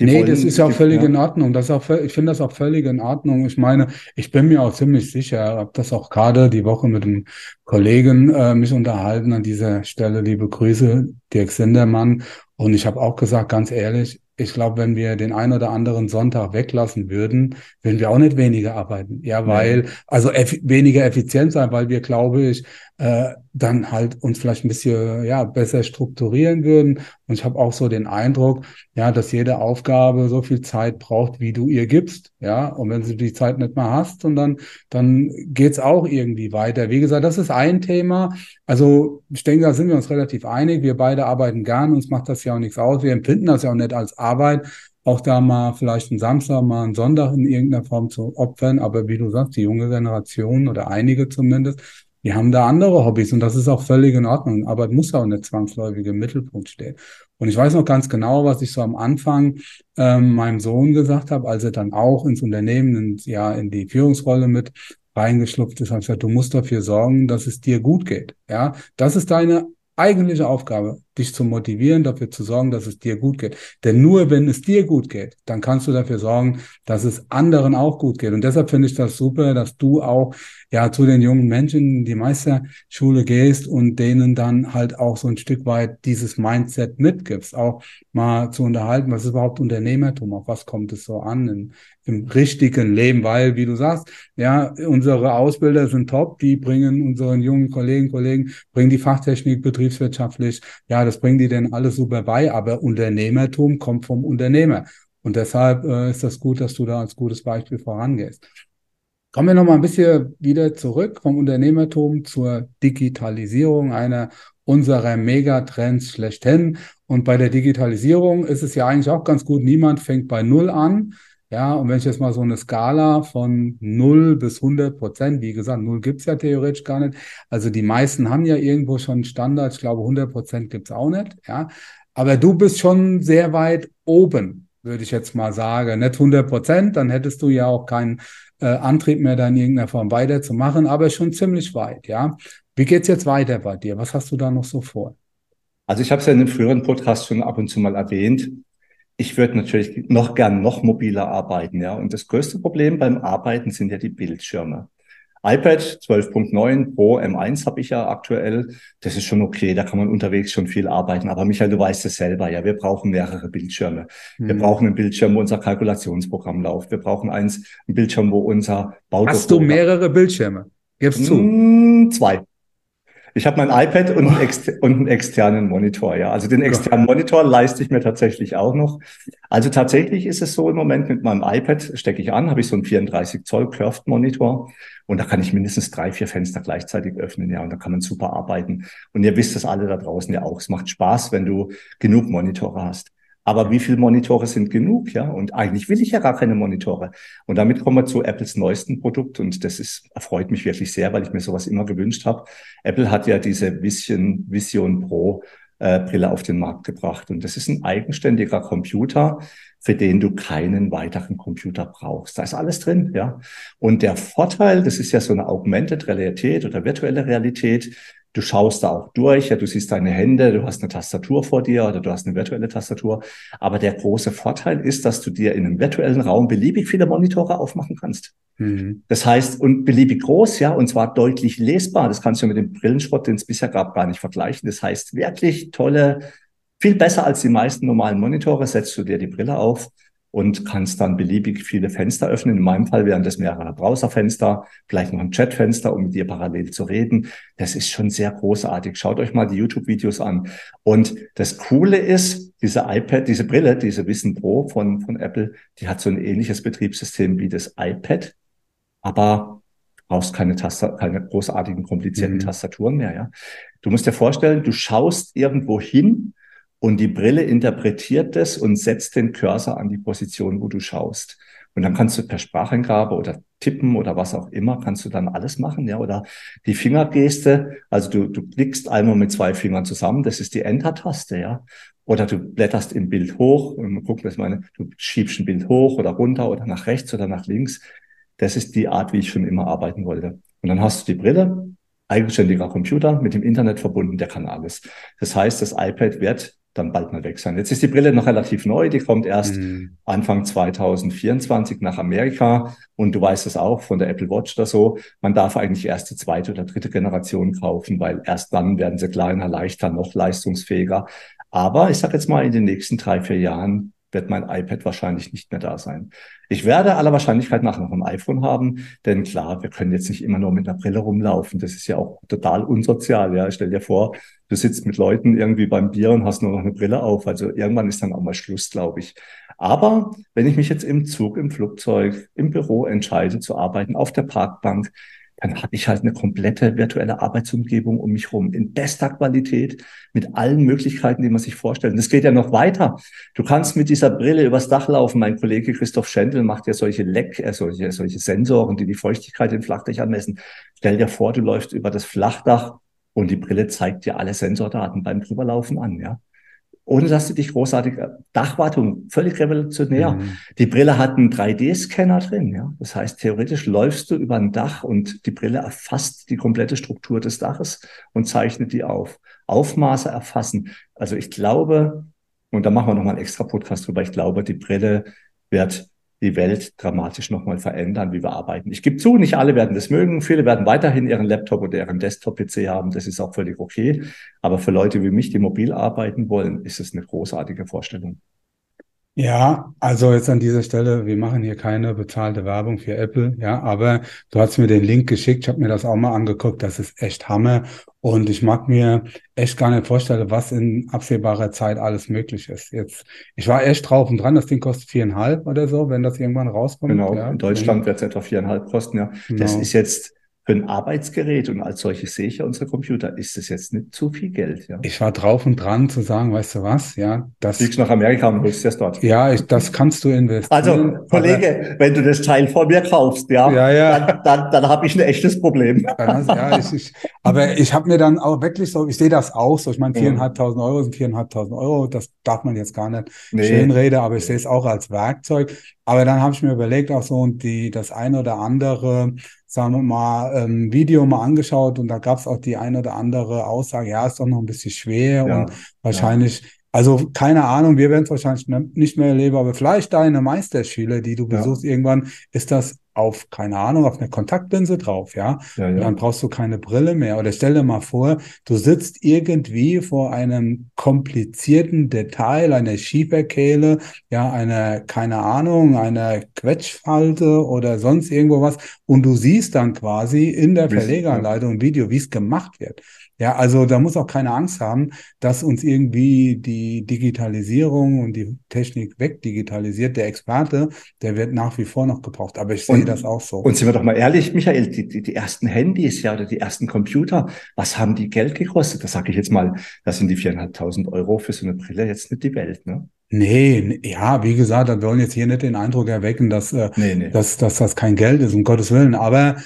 Nee, wollen, das ist ja auch völlig ja. in Ordnung. Das ist auch, ich finde das auch völlig in Ordnung. Ich meine, ich bin mir auch ziemlich sicher, habe das auch gerade die Woche mit einem Kollegen äh, mich unterhalten an dieser Stelle. Liebe Grüße, Dirk Sindermann. Und ich habe auch gesagt, ganz ehrlich, ich glaube, wenn wir den ein oder anderen Sonntag weglassen würden, würden wir auch nicht weniger arbeiten. Ja, weil, also eff weniger effizient sein, weil wir, glaube ich, äh, dann halt uns vielleicht ein bisschen ja besser strukturieren würden. Und ich habe auch so den Eindruck, ja, dass jede Aufgabe so viel Zeit braucht, wie du ihr gibst. Ja, und wenn du die Zeit nicht mehr hast, und dann, dann geht's auch irgendwie weiter. Wie gesagt, das ist ein Thema. Also ich denke, da sind wir uns relativ einig. Wir beide arbeiten gern, uns macht das ja auch nichts aus. Wir empfinden das ja auch nicht als Arbeit auch da mal vielleicht einen Samstag, mal einen Sonntag in irgendeiner Form zu opfern. Aber wie du sagst, die junge Generation oder einige zumindest, die haben da andere Hobbys und das ist auch völlig in Ordnung. Arbeit muss auch nicht zwangsläufig im Mittelpunkt stehen. Und ich weiß noch ganz genau, was ich so am Anfang ähm, meinem Sohn gesagt habe, als er dann auch ins Unternehmen, in, ja, in die Führungsrolle mit reingeschlupft ist, habe ich gesagt, du musst dafür sorgen, dass es dir gut geht. Ja, das ist deine eigentliche Aufgabe, dich zu motivieren, dafür zu sorgen, dass es dir gut geht. Denn nur wenn es dir gut geht, dann kannst du dafür sorgen, dass es anderen auch gut geht. Und deshalb finde ich das super, dass du auch ja zu den jungen Menschen in die Meisterschule gehst und denen dann halt auch so ein Stück weit dieses Mindset mitgibst, auch mal zu unterhalten, was ist überhaupt Unternehmertum, auf was kommt es so an in, im richtigen Leben, weil, wie du sagst, ja, unsere Ausbilder sind top, die bringen unseren jungen Kollegen, Kollegen, bringen die Fachtechnik betriebswirtschaftlich, ja, Das bringen die denn alles super bei, aber Unternehmertum kommt vom Unternehmer. Und deshalb äh, ist das gut, dass du da als gutes Beispiel vorangehst. Kommen wir noch mal ein bisschen wieder zurück vom Unternehmertum zur Digitalisierung, einer unserer Megatrends schlechthin. Und bei der Digitalisierung ist es ja eigentlich auch ganz gut, niemand fängt bei Null an. Ja, und wenn ich jetzt mal so eine Skala von 0 bis 100 Prozent, wie gesagt, 0 gibt's ja theoretisch gar nicht. Also die meisten haben ja irgendwo schon Standard. Ich glaube, 100 Prozent gibt's auch nicht. Ja, aber du bist schon sehr weit oben, würde ich jetzt mal sagen. Nicht 100 Prozent, dann hättest du ja auch keinen äh, Antrieb mehr, da in irgendeiner Form weiterzumachen, aber schon ziemlich weit. Ja, wie geht's jetzt weiter bei dir? Was hast du da noch so vor? Also ich habe es ja in einem früheren Podcast schon ab und zu mal erwähnt. Ich würde natürlich noch gern noch mobiler arbeiten, ja. Und das größte Problem beim Arbeiten sind ja die Bildschirme. iPad 12.9 Pro M1 habe ich ja aktuell. Das ist schon okay, da kann man unterwegs schon viel arbeiten. Aber Michael, du weißt es selber, ja, wir brauchen mehrere Bildschirme. Mhm. Wir brauchen einen Bildschirm, wo unser Kalkulationsprogramm läuft. Wir brauchen eins, einen Bildschirm, wo unser Bau. Hast du mehrere Bildschirme? Gibst zu? Hm, zwei. Ich habe mein iPad und einen, und einen, externen Monitor, ja. Also den externen Monitor leiste ich mir tatsächlich auch noch. Also tatsächlich ist es so im Moment mit meinem iPad stecke ich an, habe ich so einen 34 Zoll Curved Monitor und da kann ich mindestens drei, vier Fenster gleichzeitig öffnen, ja. Und da kann man super arbeiten. Und ihr wisst das alle da draußen ja auch. Es macht Spaß, wenn du genug Monitore hast. Aber wie viele Monitore sind genug, ja? Und eigentlich will ich ja gar keine Monitore. Und damit kommen wir zu Apples neuesten Produkt und das ist erfreut mich wirklich sehr, weil ich mir sowas immer gewünscht habe. Apple hat ja diese Vision, Vision Pro äh, Brille auf den Markt gebracht und das ist ein eigenständiger Computer, für den du keinen weiteren Computer brauchst. Da ist alles drin, ja. Und der Vorteil, das ist ja so eine Augmented Realität oder virtuelle Realität, Du schaust da auch durch, ja, du siehst deine Hände, du hast eine Tastatur vor dir oder du hast eine virtuelle Tastatur. Aber der große Vorteil ist, dass du dir in einem virtuellen Raum beliebig viele Monitore aufmachen kannst. Mhm. Das heißt, und beliebig groß, ja, und zwar deutlich lesbar. Das kannst du mit dem Brillenschrott, den es bisher gab, gar nicht vergleichen. Das heißt, wirklich tolle, viel besser als die meisten normalen Monitore, setzt du dir die Brille auf und kannst dann beliebig viele Fenster öffnen. In meinem Fall wären das mehrere Browserfenster, vielleicht noch ein Chatfenster, um mit dir parallel zu reden. Das ist schon sehr großartig. Schaut euch mal die YouTube-Videos an. Und das Coole ist, diese iPad, diese Brille, diese Wissen Pro von, von Apple, die hat so ein ähnliches Betriebssystem wie das iPad, aber brauchst keine Taster, keine großartigen, komplizierten mhm. Tastaturen mehr, ja. Du musst dir vorstellen, du schaust irgendwo hin und die Brille interpretiert das und setzt den Cursor an die Position, wo du schaust. Und dann kannst du per Spracheingabe oder tippen oder was auch immer, kannst du dann alles machen, ja, oder die Fingergeste, also du, du klickst einmal mit zwei Fingern zusammen, das ist die Enter-Taste, ja. Oder du blätterst im Bild hoch und guck, das meine, du schiebst ein Bild hoch oder runter oder nach rechts oder nach links. Das ist die Art, wie ich schon immer arbeiten wollte. Und dann hast du die Brille, eigenständiger Computer mit dem Internet verbunden, der kann alles. Das heißt, das iPad wird dann bald mal weg sein. Jetzt ist die Brille noch relativ neu, die kommt erst mhm. Anfang 2024 nach Amerika und du weißt es auch von der Apple Watch oder so, man darf eigentlich erst die zweite oder dritte Generation kaufen, weil erst dann werden sie kleiner, leichter, noch leistungsfähiger. Aber ich sage jetzt mal, in den nächsten drei, vier Jahren wird mein iPad wahrscheinlich nicht mehr da sein. Ich werde aller Wahrscheinlichkeit nach noch ein iPhone haben, denn klar, wir können jetzt nicht immer nur mit einer Brille rumlaufen. Das ist ja auch total unsozial. Ja, stell dir vor, du sitzt mit Leuten irgendwie beim Bier und hast nur noch eine Brille auf. Also irgendwann ist dann auch mal Schluss, glaube ich. Aber wenn ich mich jetzt im Zug, im Flugzeug, im Büro entscheide zu arbeiten, auf der Parkbank, dann habe ich halt eine komplette virtuelle Arbeitsumgebung um mich rum in bester Qualität mit allen Möglichkeiten, die man sich vorstellt. Und das geht ja noch weiter. Du kannst mit dieser Brille übers Dach laufen. Mein Kollege Christoph Schendl macht ja solche Leck, äh, solche, solche Sensoren, die die Feuchtigkeit in Flachdächern messen. Stell dir vor, du läufst über das Flachdach und die Brille zeigt dir alle Sensordaten beim drüberlaufen an, ja ohne dass du dich großartig, äh, Dachwartung, völlig revolutionär. Mhm. Die Brille hat einen 3D-Scanner drin, ja. Das heißt, theoretisch läufst du über ein Dach und die Brille erfasst die komplette Struktur des Daches und zeichnet die auf. Aufmaße erfassen. Also ich glaube, und da machen wir nochmal einen extra Podcast drüber, ich glaube, die Brille wird die Welt dramatisch nochmal verändern, wie wir arbeiten. Ich gebe zu, nicht alle werden das mögen. Viele werden weiterhin ihren Laptop oder ihren Desktop-PC haben. Das ist auch völlig okay. Aber für Leute wie mich, die mobil arbeiten wollen, ist es eine großartige Vorstellung. Ja, also jetzt an dieser Stelle, wir machen hier keine bezahlte Werbung für Apple, ja, aber du hast mir den Link geschickt, ich habe mir das auch mal angeguckt, das ist echt Hammer und ich mag mir echt gar nicht vorstellen, was in absehbarer Zeit alles möglich ist. Jetzt, ich war echt drauf und dran, das Ding kostet viereinhalb oder so, wenn das irgendwann rauskommt. Genau, ja. in Deutschland wird es etwa viereinhalb kosten, ja. Genau. Das ist jetzt für ein Arbeitsgerät und als solches sehe ich ja unsere Computer, ist das jetzt nicht zu viel Geld, ja. Ich war drauf und dran zu sagen, weißt du was, ja, das, Fliegst nach Amerika und holst es dort. ja, ich, das kannst du investieren. Also, aber- Kollege, wenn du das Teil von mir kaufst, ja, Ja, ja. dann, dann, dann habe ich ein echtes Problem. Hast- Ja, ich, ich, aber ich habe mir dann auch wirklich so, ich sehe das auch so. Ich meine, Ja. viereinhalbtausend Euro sind viereinhalbtausend Euro. Das darf man jetzt gar nicht Nee. schönreden, aber ich sehe es auch als Werkzeug. Aber dann habe ich mir überlegt, auch so und die das ein oder andere, sagen wir mal, ähm, Video mal angeschaut und da gab es auch die ein oder andere Aussage, ja, ist doch noch ein bisschen schwer Ja, und wahrscheinlich, also keine Ahnung, wir werden es wahrscheinlich ne- nicht mehr erleben, aber vielleicht deine Meisterschüler, die du Ja. besuchst, irgendwann ist das auf, keine Ahnung, auf einer Kontaktlinse drauf, ja. ja, ja. dann brauchst du keine Brille mehr. Oder stell dir mal vor, du sitzt irgendwie vor einem komplizierten Detail, einer Schieferkehle, ja, einer, keine Ahnung, einer Quetschfalte oder sonst irgendwo was. Und du siehst dann quasi in der Verlegeranleitung ein Video, wie es gemacht wird. Ja, also da muss auch keine Angst haben, dass uns irgendwie die Digitalisierung und die Technik wegdigitalisiert. Der Experte, der wird nach wie vor noch gebraucht. Aber ich sehe Und- das auch so. Und sind wir doch mal ehrlich, Michael, die, die, die ersten Handys, ja, oder die ersten Computer, was haben die Geld gekostet? Das sage ich jetzt mal, das sind die viereinhalbtausend Euro für so eine Brille jetzt nicht die Welt, ne? Nee, ja, wie gesagt, wir wollen jetzt hier nicht den Eindruck erwecken, dass, äh, Nee, nee. dass, dass das kein Geld ist, um Gottes Willen. Aber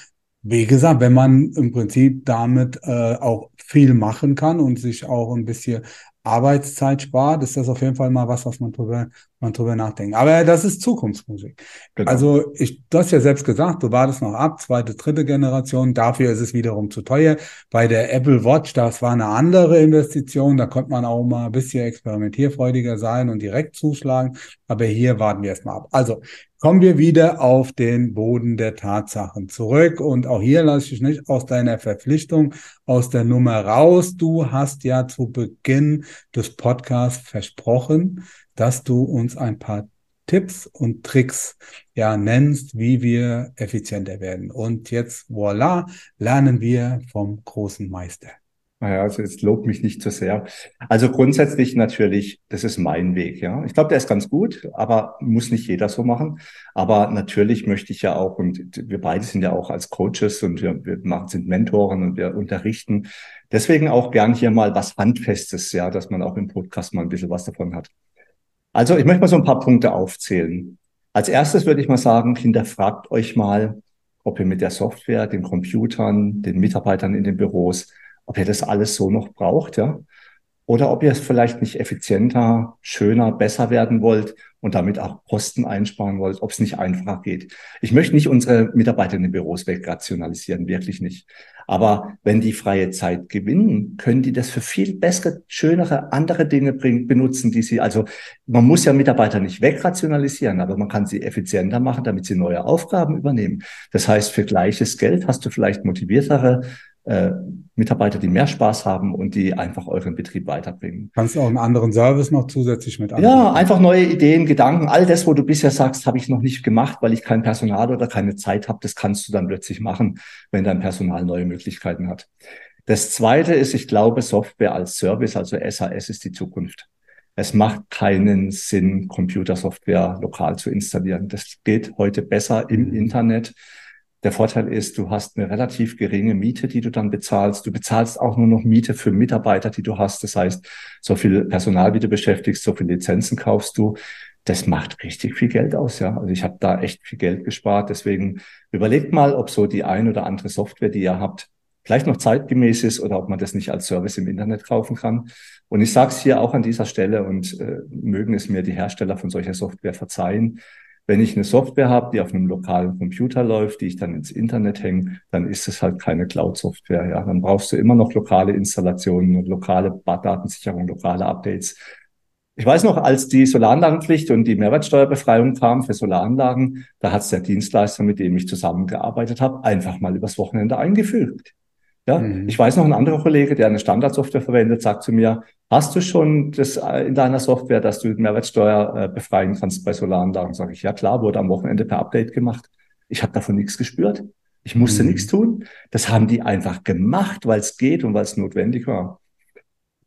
wie gesagt, wenn man im Prinzip damit äh, auch viel machen kann und sich auch ein bisschen Arbeitszeit spart, ist das auf jeden Fall mal was, was man drüber, man drüber nachdenkt. Aber das ist Zukunftsmusik. Genau. Also ich, du hast ja selbst gesagt, du wartest noch ab, zweite, dritte Generation. Dafür ist es wiederum zu teuer. Bei der Apple Watch, das war eine andere Investition. Da konnte man auch mal ein bisschen experimentierfreudiger sein und direkt zuschlagen. Aber hier warten wir erstmal ab. Also kommen wir wieder auf den Boden der Tatsachen zurück. Und auch hier lasse ich dich nicht aus deiner Verpflichtung, aus der Nummer raus. Du hast ja zu Beginn des Podcasts versprochen, dass du uns ein paar Tipps und Tricks ja nennst, wie wir effizienter werden. Und jetzt voilà, lernen wir vom großen Meister. Naja, also jetzt lobt mich nicht zu sehr. Also grundsätzlich natürlich, das ist mein Weg, ja. Ich glaube, der ist ganz gut, aber muss nicht jeder so machen. Aber natürlich möchte ich ja auch, und wir beide sind ja auch als Coaches und wir, wir machen, sind Mentoren und wir unterrichten. Deswegen auch gern hier mal was Handfestes, ja, dass man auch im Podcast mal ein bisschen was davon hat. Also ich möchte mal so ein paar Punkte aufzählen. Als erstes würde ich mal sagen, hinterfragt euch mal, ob ihr mit der Software, den Computern, den Mitarbeitern in den Büros, ob ihr das alles so noch braucht, ja. Oder ob ihr es vielleicht nicht effizienter, schöner, besser werden wollt und damit auch Kosten einsparen wollt, ob es nicht einfacher geht. Ich möchte nicht unsere Mitarbeiter in den Büros wegrationalisieren, wirklich nicht. Aber wenn die freie Zeit gewinnen, können die das für viel bessere, schönere, andere Dinge bringen, benutzen, die sie, also man muss ja Mitarbeiter nicht wegrationalisieren, aber man kann sie effizienter machen, damit sie neue Aufgaben übernehmen. Das heißt, für gleiches Geld hast du vielleicht motiviertere äh, Mitarbeiter, die mehr Spaß haben und die einfach euren Betrieb weiterbringen. Kannst du auch einen anderen Service noch zusätzlich mit Ja, anbieten? einfach neue Ideen, Gedanken, all das, wo du bisher sagst, habe ich noch nicht gemacht, weil ich kein Personal oder keine Zeit habe, das kannst du dann plötzlich machen, wenn dein Personal neue Möglichkeiten hat. Das zweite ist, ich glaube, Software als Service, also SAS ist die Zukunft. Es macht keinen Sinn, Computersoftware lokal zu installieren. Das geht heute besser im Mhm. Internet. Der Vorteil ist, du hast eine relativ geringe Miete, die du dann bezahlst. Du bezahlst auch nur noch Miete für Mitarbeiter, die du hast. Das heißt, so viel Personal, wie du beschäftigst, so viele Lizenzen kaufst du. Das macht richtig viel Geld aus, ja. Also ich habe da echt viel Geld gespart. Deswegen überlegt mal, ob so die ein oder andere Software, die ihr habt, vielleicht noch zeitgemäß ist oder ob man das nicht als Service im Internet kaufen kann. Und ich sage es hier auch an dieser Stelle und äh, mögen es mir die Hersteller von solcher Software verzeihen. Wenn ich eine Software habe, die auf einem lokalen Computer läuft, die ich dann ins Internet hänge, dann ist es halt keine Cloud-Software. Ja, dann brauchst du immer noch lokale Installationen und lokale Datensicherung, lokale Updates. Ich weiß noch, als die Solaranlagenpflicht und die Mehrwertsteuerbefreiung kam für Solaranlagen, da hat es der Dienstleister, mit dem ich zusammengearbeitet habe, einfach mal übers Wochenende eingefügt. Ja, Mhm. ich weiß noch, ein anderer Kollege, der eine Standardsoftware verwendet, sagt zu mir, hast du schon das äh, in deiner Software, dass du Mehrwertsteuer äh, befreien kannst bei Solaranlagen? Sage ich, ja klar, wurde am Wochenende per Update gemacht. Ich habe davon nichts gespürt. Ich musste mhm. nichts tun. Das haben die einfach gemacht, weil es geht und weil es notwendig war.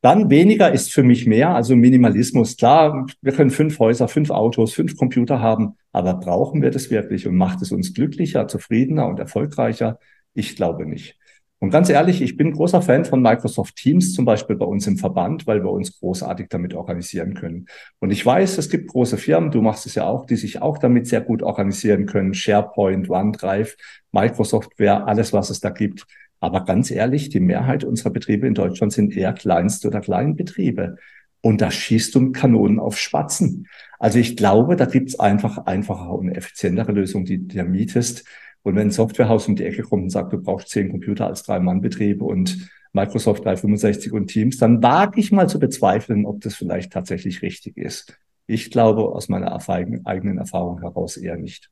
Dann weniger ist für mich mehr, also Minimalismus. Klar, wir können fünf Häuser, fünf Autos, fünf Computer haben, aber brauchen wir das wirklich und macht es uns glücklicher, zufriedener und erfolgreicher? Ich glaube nicht. Und ganz ehrlich, ich bin großer Fan von Microsoft Teams, zum Beispiel bei uns im Verband, weil wir uns großartig damit organisieren können. Und ich weiß, es gibt große Firmen, du machst es ja auch, die sich auch damit sehr gut organisieren können. SharePoint, OneDrive, Microsoft Ware, alles, was es da gibt. Aber ganz ehrlich, die Mehrheit unserer Betriebe in Deutschland sind eher Kleinst- oder Kleinbetriebe. Und da schießt du Kanonen auf Spatzen. Also ich glaube, da gibt's einfach einfacher und effizientere Lösungen, die du mietest. Und wenn ein Softwarehaus um die Ecke kommt und sagt, du brauchst zehn Computer als Drei-Mann-Betrieb und Microsoft 365 und Teams, dann wage ich mal zu bezweifeln, ob das vielleicht tatsächlich richtig ist. Ich glaube aus meiner eigenen Erfahrung heraus eher nicht.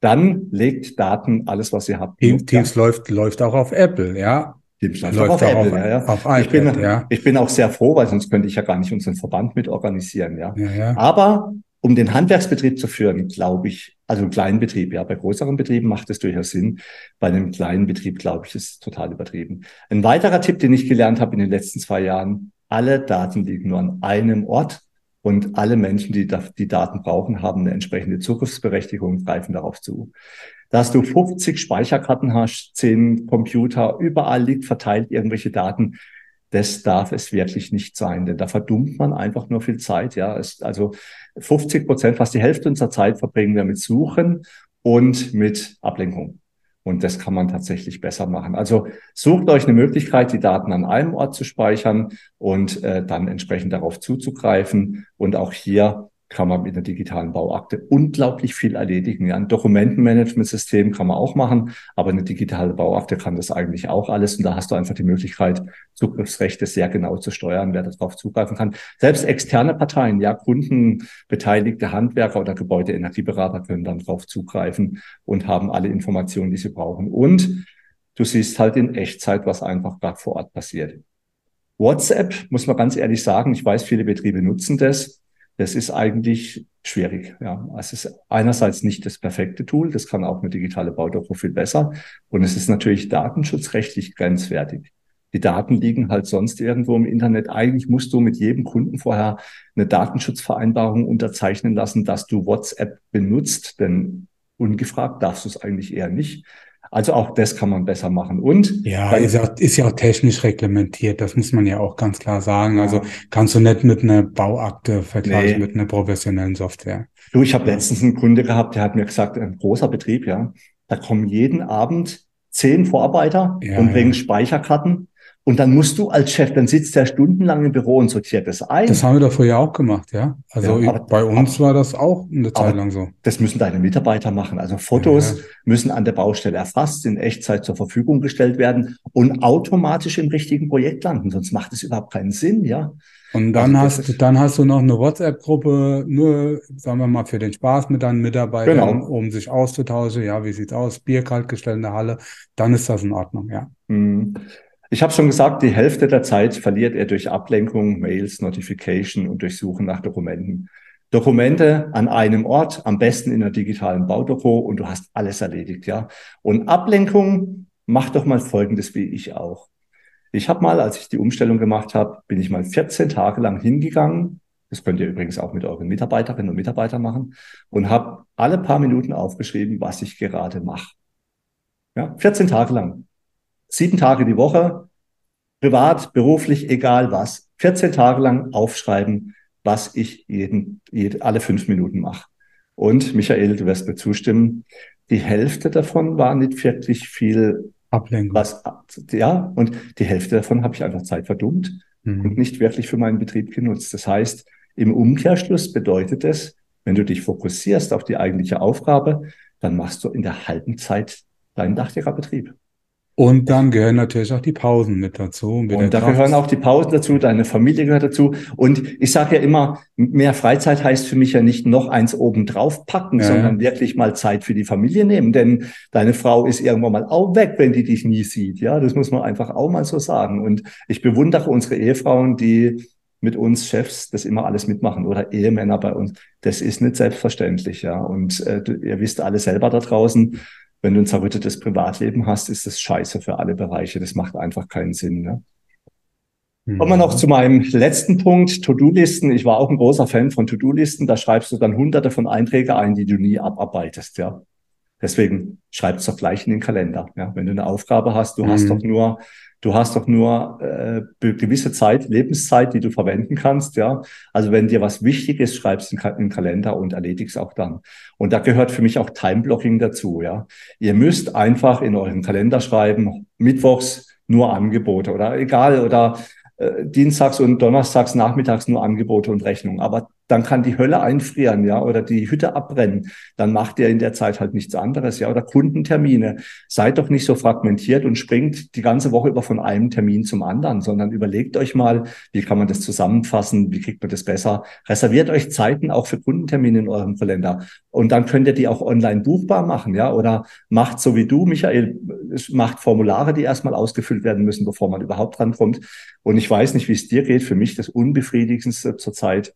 Dann legt Daten alles, was ihr habt. Teams, Teams läuft, läuft auch auf Apple, ja. Teams läuft, läuft auch auf Apple, auf, ja, ja. Auf iPad, ich, bin, ja. ich bin auch sehr froh, weil sonst könnte ich ja gar nicht unseren Verband mit organisieren, ja. ja, ja. Aber um den Handwerksbetrieb zu führen, glaube ich, also einen kleinen Betrieb, ja, bei größeren Betrieben macht es durchaus Sinn. Bei einem kleinen Betrieb, glaube ich, ist es total übertrieben. Ein weiterer Tipp, den ich gelernt habe in den letzten zwei Jahren, alle Daten liegen nur an einem Ort und alle Menschen, die die Daten brauchen, haben eine entsprechende Zugriffsberechtigung und greifen darauf zu. Dass du 50 Speicherkarten hast, 10 Computer, überall liegt verteilt irgendwelche Daten, das darf es wirklich nicht sein, denn da verdummt man einfach nur viel Zeit. Ja, es, also 50 Prozent, fast die Hälfte unserer Zeit verbringen wir mit Suchen und mit Ablenkung. Und das kann man tatsächlich besser machen. Also sucht euch eine Möglichkeit, die Daten an einem Ort zu speichern und äh, dann entsprechend darauf zuzugreifen. Und auch hier kann man mit einer digitalen Bauakte unglaublich viel erledigen. Ja, ein Dokumentenmanagementsystem kann man auch machen, aber eine digitale Bauakte kann das eigentlich auch alles. Und da hast du einfach die Möglichkeit, Zugriffsrechte sehr genau zu steuern, wer darauf zugreifen kann. Selbst externe Parteien, ja, Kunden, beteiligte Handwerker oder Gebäudeenergieberater können dann darauf zugreifen und haben alle Informationen, die sie brauchen. Und du siehst halt in Echtzeit, was einfach gerade vor Ort passiert. WhatsApp, muss man ganz ehrlich sagen, ich weiß, viele Betriebe nutzen das das ist eigentlich schwierig. Ja, es ist einerseits nicht das perfekte Tool, das kann auch eine digitale Baudoku viel besser. Und es ist natürlich datenschutzrechtlich grenzwertig. Die Daten liegen halt sonst irgendwo im Internet. Eigentlich musst du mit jedem Kunden vorher eine Datenschutzvereinbarung unterzeichnen lassen, dass du WhatsApp benutzt, denn ungefragt darfst du es eigentlich eher nicht. Also auch das kann man besser machen. Und ja, ist ja, ist ja auch technisch reglementiert. Das muss man ja auch ganz klar sagen. Also kannst du nicht mit einer Bauakte vergleichen nee. mit einer professionellen Software. Du, ich habe letztens einen Kunde gehabt, der hat mir gesagt, ein großer Betrieb, ja, da kommen jeden Abend zehn Vorarbeiter ja, und bringen ja. Speicherkarten und dann musst du als Chef, dann sitzt der stundenlang im Büro und sortiert das ein. Das haben wir doch früher auch gemacht, ja. Also ja, aber, bei uns aber, war das auch eine Zeit lang so. Das müssen deine Mitarbeiter machen. Also Fotos ja. müssen an der Baustelle erfasst, in Echtzeit zur Verfügung gestellt werden und automatisch im richtigen Projekt landen. Sonst macht es überhaupt keinen Sinn, ja. Und dann also hast, dann hast du noch eine WhatsApp-Gruppe, nur, sagen wir mal, für den Spaß mit deinen Mitarbeitern, genau. um sich auszutauschen. Ja, wie sieht's aus? Bier kaltgestellt in der Halle. Dann ist das in Ordnung, ja. Ich habe schon gesagt, die Hälfte der Zeit verliert er durch Ablenkung, Mails, Notification und durch Suchen nach Dokumenten. Dokumente an einem Ort, am besten in einer digitalen Baudoku und du hast alles erledigt, ja. Und Ablenkung, mach doch mal Folgendes wie ich auch. Ich habe mal, als ich die Umstellung gemacht habe, bin ich mal 14 Tage lang hingegangen. Das könnt ihr übrigens auch mit euren Mitarbeiterinnen und Mitarbeitern machen und habe alle paar Minuten aufgeschrieben, was ich gerade mache. Ja, 14 Tage lang sieben Tage die Woche, privat, beruflich, egal was, 14 Tage lang aufschreiben, was ich jeden, jede, alle fünf Minuten mache. Und Michael, du wirst mir zustimmen, die Hälfte davon war nicht wirklich viel Ablenkung. Was, ja, und die Hälfte davon habe ich einfach Zeit verdummt mhm. und nicht wirklich für meinen Betrieb genutzt. Das heißt, im Umkehrschluss bedeutet es, wenn du dich fokussierst auf die eigentliche Aufgabe, dann machst du in der halben Zeit deinen Dachdeckerbetrieb. Und dann gehören natürlich auch die Pausen mit dazu. Und da Kraft. gehören auch die Pausen dazu, deine Familie gehört dazu. Und ich sage ja immer, mehr Freizeit heißt für mich ja nicht noch eins oben drauf packen, ja. sondern wirklich mal Zeit für die Familie nehmen. Denn deine Frau ist irgendwann mal auch weg, wenn die dich nie sieht. Ja, das muss man einfach auch mal so sagen. Und ich bewundere unsere Ehefrauen, die mit uns Chefs das immer alles mitmachen oder Ehemänner bei uns. Das ist nicht selbstverständlich, ja. Und äh, ihr wisst alle selber da draußen, wenn du ein zerrüttetes Privatleben hast, ist das scheiße für alle Bereiche. Das macht einfach keinen Sinn. Ne? Mhm. Kommen wir noch zu meinem letzten Punkt, To-Do-Listen. Ich war auch ein großer Fan von To-Do-Listen. Da schreibst du dann hunderte von Einträgen ein, die du nie abarbeitest, ja. Deswegen schreib es doch gleich in den Kalender. Ja, wenn du eine Aufgabe hast, du mhm. hast doch nur Du hast doch nur äh, gewisse Zeit, Lebenszeit, die du verwenden kannst, ja. Also wenn dir was wichtig ist, schreibst in den Kalender und erledigst auch dann. Und da gehört für mich auch Timeblocking dazu, ja. Ihr müsst einfach in euren Kalender schreiben, mittwochs nur Angebote oder egal oder äh, dienstags und donnerstags nachmittags nur Angebote und Rechnungen. Aber dann kann die Hölle einfrieren, ja, oder die Hütte abbrennen. Dann macht ihr in der Zeit halt nichts anderes, ja, oder Kundentermine. Seid doch nicht so fragmentiert und springt die ganze Woche über von einem Termin zum anderen, sondern überlegt euch mal, wie kann man das zusammenfassen, wie kriegt man das besser. Reserviert euch Zeiten auch für Kundentermine in eurem Kalender. Und dann könnt ihr die auch online buchbar machen, ja, oder macht so wie du, Michael, macht Formulare, die erstmal ausgefüllt werden müssen, bevor man überhaupt drankommt. Und ich weiß nicht, wie es dir geht. Für mich das Unbefriedigendste zurzeit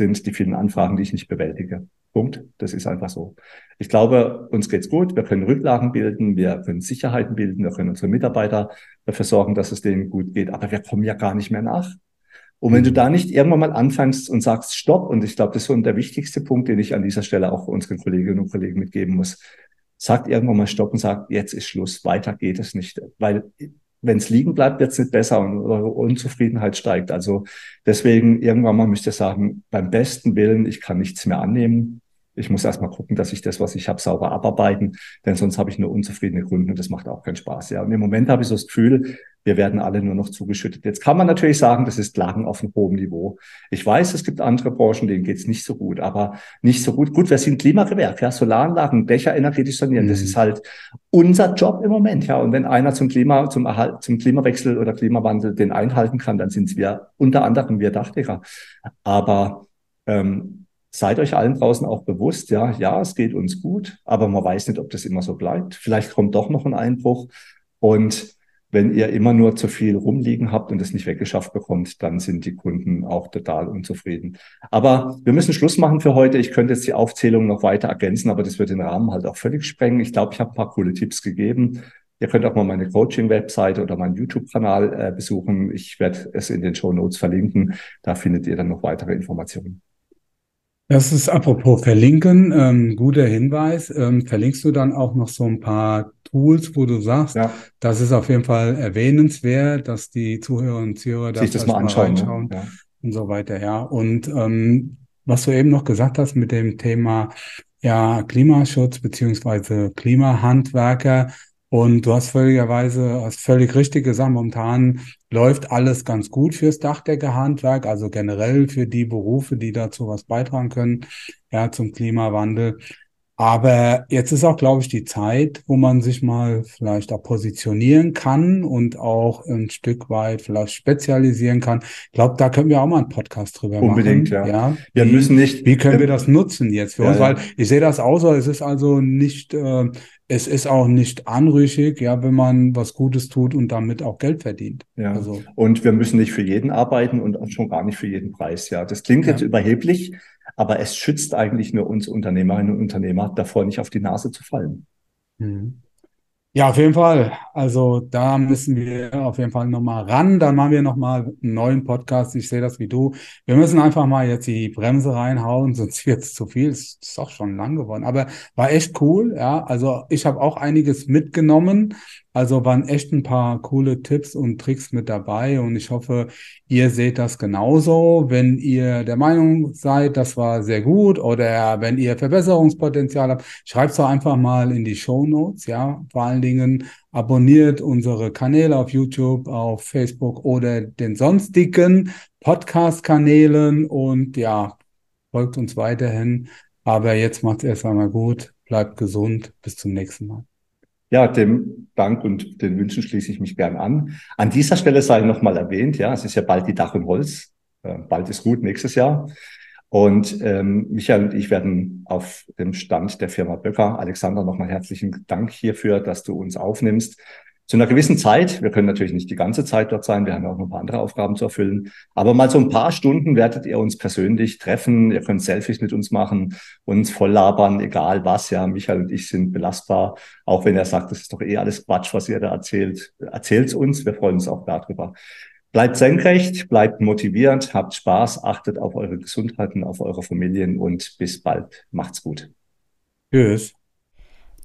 sind die vielen Anfragen, die ich nicht bewältige. Punkt. Das ist einfach so. Ich glaube, uns geht's gut. Wir können Rücklagen bilden, wir können Sicherheiten bilden, wir können unsere Mitarbeiter dafür sorgen, dass es denen gut geht. Aber wir kommen ja gar nicht mehr nach. Und wenn du da nicht irgendwann mal anfängst und sagst Stopp, und ich glaube, das ist so der wichtigste Punkt, den ich an dieser Stelle auch unseren Kolleginnen und Kollegen mitgeben muss, sagt irgendwann mal Stopp und sagt, jetzt ist Schluss, weiter geht es nicht. Weil wenn es liegen bleibt, wird es nicht besser und eure Unzufriedenheit steigt. Also deswegen irgendwann mal müsst ihr sagen, beim besten Willen, ich kann nichts mehr annehmen. Ich muss erstmal gucken, dass ich das, was ich habe, sauber abarbeiten, denn sonst habe ich nur unzufriedene Kunden und das macht auch keinen Spaß. Ja, und im Moment habe ich so das Gefühl, wir werden alle nur noch zugeschüttet. Jetzt kann man natürlich sagen, das ist Klagen auf einem hohen Niveau. Ich weiß, es gibt andere Branchen, denen geht's nicht so gut, aber nicht so gut. Gut, wir sind Klimagewerk, ja, Solaranlagen, Dächer energetisch sanieren. Mhm. Das ist halt unser Job im Moment, ja. Und wenn einer zum Klima, zum Erhalt, zum Klimawechsel oder Klimawandel den einhalten kann, dann sind wir unter anderem wir Dachdecker. Aber ähm, seid euch allen draußen auch bewusst, ja, ja, es geht uns gut, aber man weiß nicht, ob das immer so bleibt. Vielleicht kommt doch noch ein Einbruch und wenn ihr immer nur zu viel rumliegen habt und es nicht weggeschafft bekommt, dann sind die Kunden auch total unzufrieden. Aber wir müssen Schluss machen für heute. Ich könnte jetzt die Aufzählung noch weiter ergänzen, aber das wird den Rahmen halt auch völlig sprengen. Ich glaube, ich habe ein paar coole Tipps gegeben. Ihr könnt auch mal meine Coaching-Webseite oder meinen YouTube-Kanal äh, besuchen. Ich werde es in den Show Notes verlinken. Da findet ihr dann noch weitere Informationen. Das ist apropos verlinken, ähm, guter Hinweis. Ähm, verlinkst du dann auch noch so ein paar Tools, wo du sagst, ja. das ist auf jeden Fall erwähnenswert, dass die Zuhörerinnen und Zuhörer das, das mal anschauen, mal ne? ja. und so weiter, ja. Und ähm, was du eben noch gesagt hast mit dem Thema ja Klimaschutz beziehungsweise Klimahandwerker, und du hast völligerweise, hast völlig richtig gesagt, momentan läuft alles ganz gut fürs Dachdeckerhandwerk, also generell für die Berufe, die dazu was beitragen können, ja, zum Klimawandel. Aber jetzt ist auch, glaube ich, die Zeit, wo man sich mal vielleicht auch positionieren kann und auch ein Stück weit vielleicht spezialisieren kann. Ich glaube, da können wir auch mal einen Podcast drüber Unbedingt, machen. ja. ja. Wir wie, müssen nicht. Wie können wir das nutzen jetzt für ja, uns? Weil ich sehe das auch so, es ist also nicht, äh, es ist auch nicht anrüchig, ja, wenn man was Gutes tut und damit auch Geld verdient. Ja. Also. Und wir müssen nicht für jeden arbeiten und schon gar nicht für jeden Preis. Ja, das klingt ja. jetzt überheblich, aber es schützt eigentlich nur uns Unternehmerinnen und Unternehmer davor, nicht auf die Nase zu fallen. Mhm. Ja, auf jeden Fall. Also da müssen wir auf jeden Fall nochmal ran. Dann machen wir nochmal einen neuen Podcast. Ich sehe das wie du. Wir müssen einfach mal jetzt die Bremse reinhauen, sonst wird es zu viel. Es ist auch schon lang geworden. Aber war echt cool. Ja, also ich habe auch einiges mitgenommen. Also waren echt ein paar coole Tipps und Tricks mit dabei und ich hoffe, ihr seht das genauso. Wenn ihr der Meinung seid, das war sehr gut oder wenn ihr Verbesserungspotenzial habt, schreibt es doch einfach mal in die Show Notes. Ja, vor allen Dingen abonniert unsere Kanäle auf YouTube, auf Facebook oder den sonstigen Podcast-Kanälen und ja, folgt uns weiterhin. Aber jetzt macht es erst einmal gut, bleibt gesund, bis zum nächsten Mal. Ja, dem Dank und den Wünschen schließe ich mich gern an. An dieser Stelle sei nochmal erwähnt, ja, es ist ja bald die Dach und Holz. Äh, bald ist gut, nächstes Jahr. Und ähm, Michael und ich werden auf dem Stand der Firma Böcker. Alexander, nochmal herzlichen Dank hierfür, dass du uns aufnimmst. Zu einer gewissen Zeit. Wir können natürlich nicht die ganze Zeit dort sein. Wir haben auch noch ein paar andere Aufgaben zu erfüllen. Aber mal so ein paar Stunden werdet ihr uns persönlich treffen. Ihr könnt Selfies mit uns machen, uns voll labern, egal was. Ja, Michael und ich sind belastbar. Auch wenn er sagt, das ist doch eh alles Quatsch, was ihr da erzählt. Erzählt's uns. Wir freuen uns auch darüber. Bleibt senkrecht, bleibt motivierend, habt Spaß, achtet auf eure Gesundheit und auf eure Familien und bis bald. Macht's gut. Tschüss.